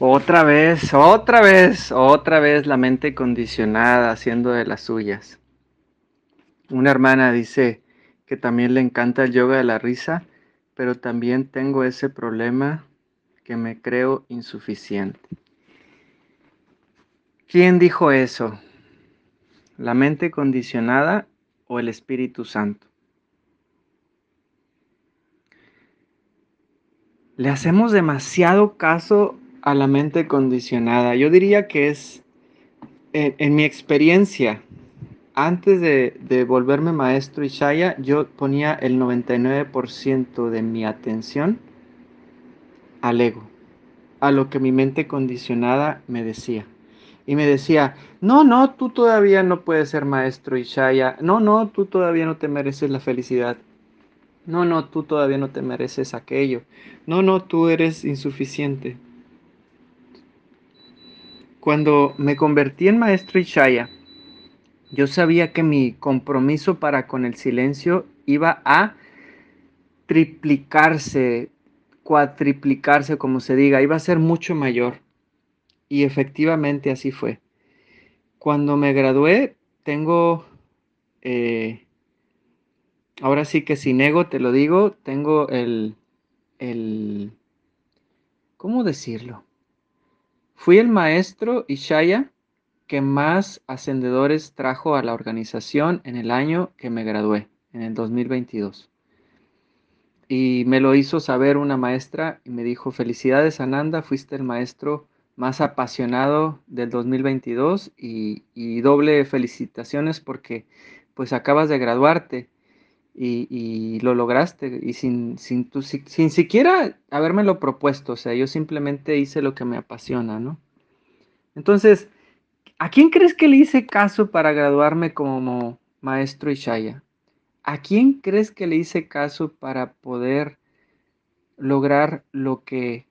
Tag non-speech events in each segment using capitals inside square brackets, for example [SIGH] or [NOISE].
Otra vez, otra vez, otra vez la mente condicionada haciendo de las suyas. Una hermana dice que también le encanta el yoga de la risa, pero también tengo ese problema que me creo insuficiente. ¿Quién dijo eso? ¿La mente condicionada o el Espíritu Santo? Le hacemos demasiado caso a la mente condicionada. Yo diría que es, en, mi experiencia, antes de, volverme maestro Ishaya, yo ponía el 99% de mi atención al ego, a lo que mi mente condicionada me decía. Y me decía, no, no, tú todavía no puedes ser maestro Ishaya, no, no, tú todavía no te mereces la felicidad, no, no, tú todavía no te mereces aquello, no, no, tú eres insuficiente. Cuando me convertí en maestro Ishaya, yo sabía que mi compromiso para con el silencio iba a triplicarse, cuatriplicarse, como se diga, iba a ser mucho mayor. Y efectivamente así fue. Cuando me gradué, tengo, eh, ahora sí que sin ego te lo digo, tengo el, el, ¿cómo decirlo? Fui el maestro Ishaya que más ascendedores trajo a la organización en el año que me gradué, en el 2022. Y me lo hizo saber una maestra y me dijo, felicidades Ananda, fuiste el maestro más apasionado del 2022 y, y doble felicitaciones porque pues acabas de graduarte y, lo lograste y sin, sin, sin siquiera habérmelo propuesto, o sea, yo simplemente hice lo que me apasiona, ¿no? Entonces, ¿a quién crees que le hice caso para graduarme como maestro Ishaya? ¿A quién crees que le hice caso para poder lograr lo que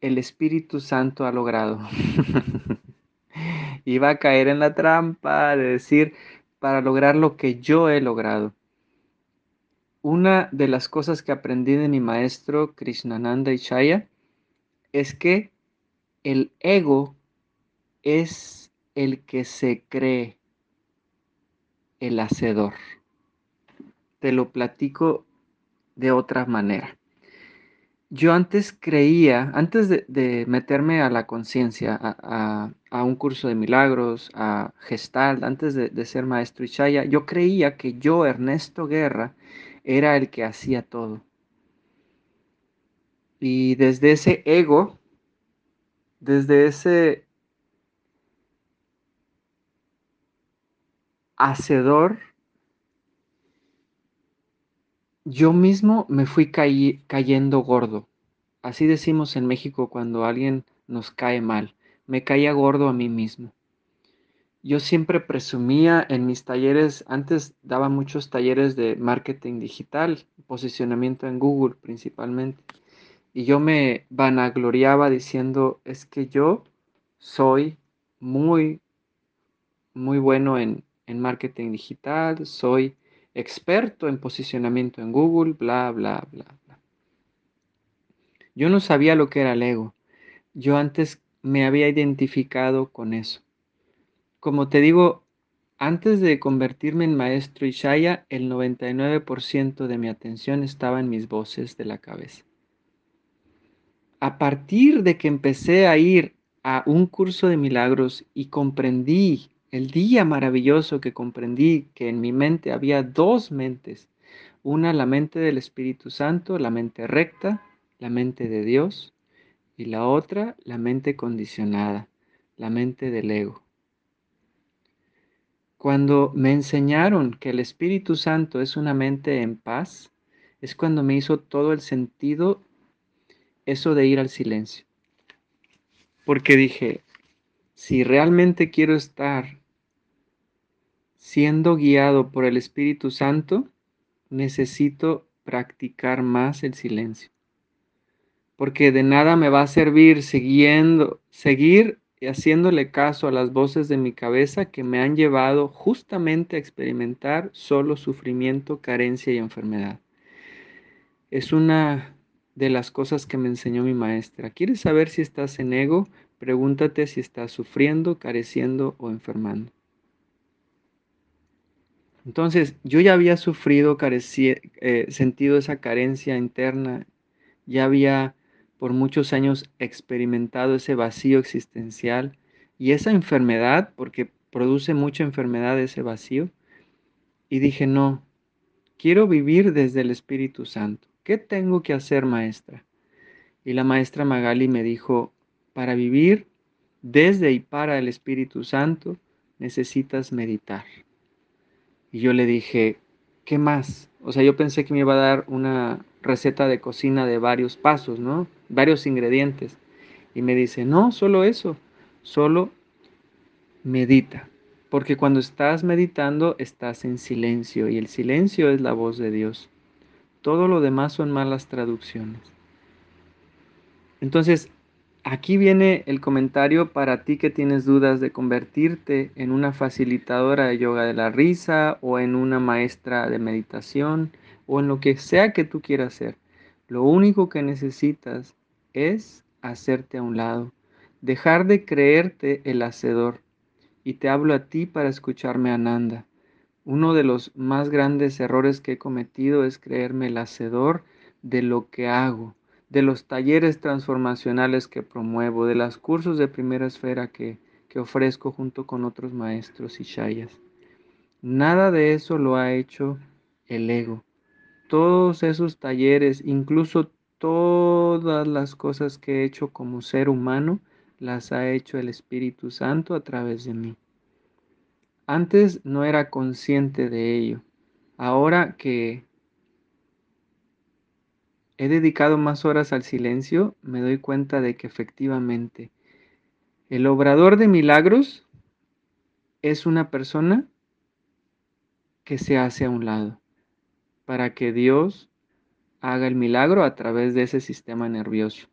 el Espíritu Santo ha logrado? [LAUGHS] Iba a caer en la trampa de decir, para lograr lo que yo he logrado. Una de las cosas que aprendí de mi maestro Krishnananda Ishaya es que el ego es el que se cree el hacedor. Te lo platico de otra manera. Yo antes creía, antes de, meterme a la conciencia, a, un curso de milagros, a Gestalt, antes de, ser maestro Ishaya, yo creía que yo, Ernesto Guerra, era el que hacía todo. Y desde ese ego, desde ese hacedor, yo mismo me fui cayendo gordo. Así decimos en México cuando alguien nos cae mal. Me caía gordo a mí mismo. Yo siempre presumía en mis talleres, antes daba muchos talleres de marketing digital, posicionamiento en Google principalmente, y yo me vanagloriaba diciendo, es que yo soy muy, muy bueno en, en marketing digital, soy experto en posicionamiento en Google, bla, bla, bla, bla. Yo no sabía lo que era el ego. Yo antes me había identificado con eso. Como te digo, antes de convertirme en maestro Ishaya, el 99% de mi atención estaba en mis voces de la cabeza. A partir de que empecé a ir a un curso de milagros y comprendí el día maravilloso que comprendí que en mi mente había dos mentes, una la mente del Espíritu Santo, la mente recta, la mente de Dios, y la otra la mente condicionada, la mente del ego. Cuando me enseñaron que el Espíritu Santo es una mente en paz, es cuando me hizo todo el sentido eso de ir al silencio. Porque dije, si realmente quiero estar siendo guiado por el Espíritu Santo, necesito practicar más el silencio. Porque de nada me va a servir siguiendo, seguir haciéndole caso a las voces de mi cabeza que me han llevado justamente a experimentar solo sufrimiento, carencia y enfermedad. Es una de las cosas que me enseñó mi maestra. ¿Quieres saber si estás en ego? Pregúntate si estás sufriendo, careciendo o enfermando. Entonces, yo ya había sufrido, eh, sentido esa carencia interna, ya había por muchos años experimentado ese vacío existencial y esa enfermedad, porque produce mucha enfermedad ese vacío. Y dije, no, quiero vivir desde el Espíritu Santo. ¿Qué tengo que hacer, maestra? Y la maestra Magali me dijo, para vivir desde y para el Espíritu Santo necesitas meditar. Y yo le dije, ¿qué más? O sea, yo pensé que me iba a dar una receta de cocina de varios pasos, ¿no? Varios ingredientes. Y me dice, no, solo eso, solo medita. Porque cuando estás meditando estás en silencio y el silencio es la voz de Dios. Todo lo demás son malas traducciones. Entonces, Aquí viene el comentario para ti que tienes dudas de convertirte en una facilitadora de yoga de la risa o en una maestra de meditación o en lo que sea que tú quieras hacer. Lo único que necesitas es hacerte a un lado, dejar de creerte el hacedor. Y te hablo a ti para escucharme Ananda. Uno de los más grandes errores que he cometido es creerme el hacedor de lo que hago de los talleres transformacionales que promuevo, de los cursos de primera esfera que, que ofrezco junto con otros maestros y shayas. Nada de eso lo ha hecho el ego. Todos esos talleres, incluso todas las cosas que he hecho como ser humano, las ha hecho el Espíritu Santo a través de mí. Antes no era consciente de ello. Ahora que he dedicado más horas al silencio, me doy cuenta de que efectivamente el obrador de milagros es una persona que se hace a un lado para que Dios haga el milagro a través de ese sistema nervioso.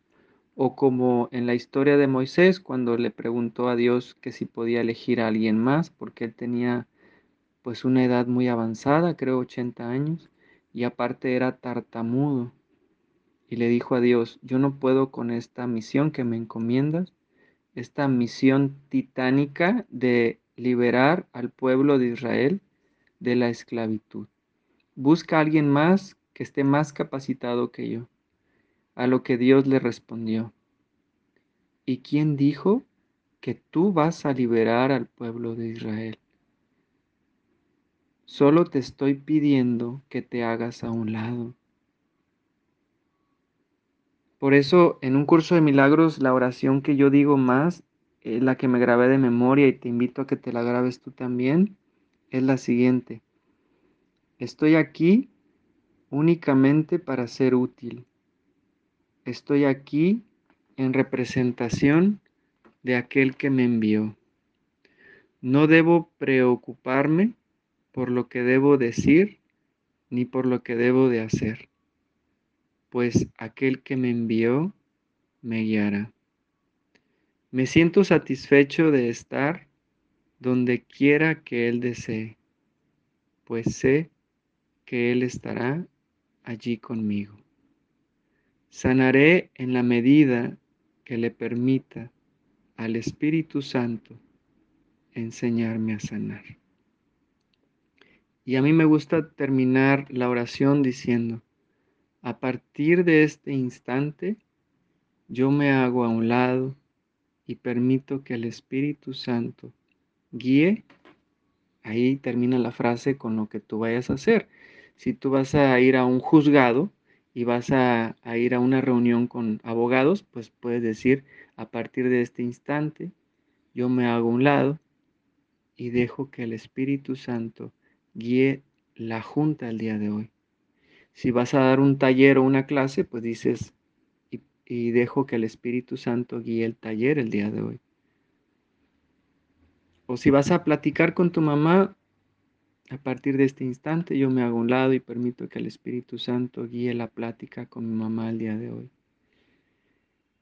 O como en la historia de Moisés, cuando le preguntó a Dios que si podía elegir a alguien más, porque él tenía pues una edad muy avanzada, creo 80 años, y aparte era tartamudo y le dijo a Dios, yo no puedo con esta misión que me encomiendas, esta misión titánica de liberar al pueblo de Israel de la esclavitud. Busca a alguien más que esté más capacitado que yo. A lo que Dios le respondió, ¿y quién dijo que tú vas a liberar al pueblo de Israel? Solo te estoy pidiendo que te hagas a un lado por eso, en un curso de milagros, la oración que yo digo más, la que me grabé de memoria y te invito a que te la grabes tú también, es la siguiente. Estoy aquí únicamente para ser útil. Estoy aquí en representación de aquel que me envió. No debo preocuparme por lo que debo decir ni por lo que debo de hacer pues aquel que me envió me guiará. Me siento satisfecho de estar donde quiera que Él desee, pues sé que Él estará allí conmigo. Sanaré en la medida que le permita al Espíritu Santo enseñarme a sanar. Y a mí me gusta terminar la oración diciendo, a partir de este instante, yo me hago a un lado y permito que el Espíritu Santo guíe. Ahí termina la frase con lo que tú vayas a hacer. Si tú vas a ir a un juzgado y vas a, ir a una reunión con abogados, pues puedes decir, a partir de este instante, yo me hago a un lado y dejo que el Espíritu Santo guíe la junta el día de hoy. Si vas a dar un taller o una clase, pues dices, y, dejo que el Espíritu Santo guíe el taller el día de hoy. O si vas a platicar con tu mamá, a partir de este instante yo me hago un lado y permito que el Espíritu Santo guíe la plática con mi mamá el día de hoy.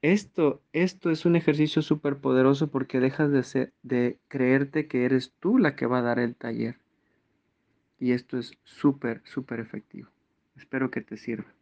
Esto, esto es un ejercicio súper poderoso porque dejas de, de creerte que eres tú la que va a dar el taller. Y esto es súper, súper efectivo. Espero que te sirva.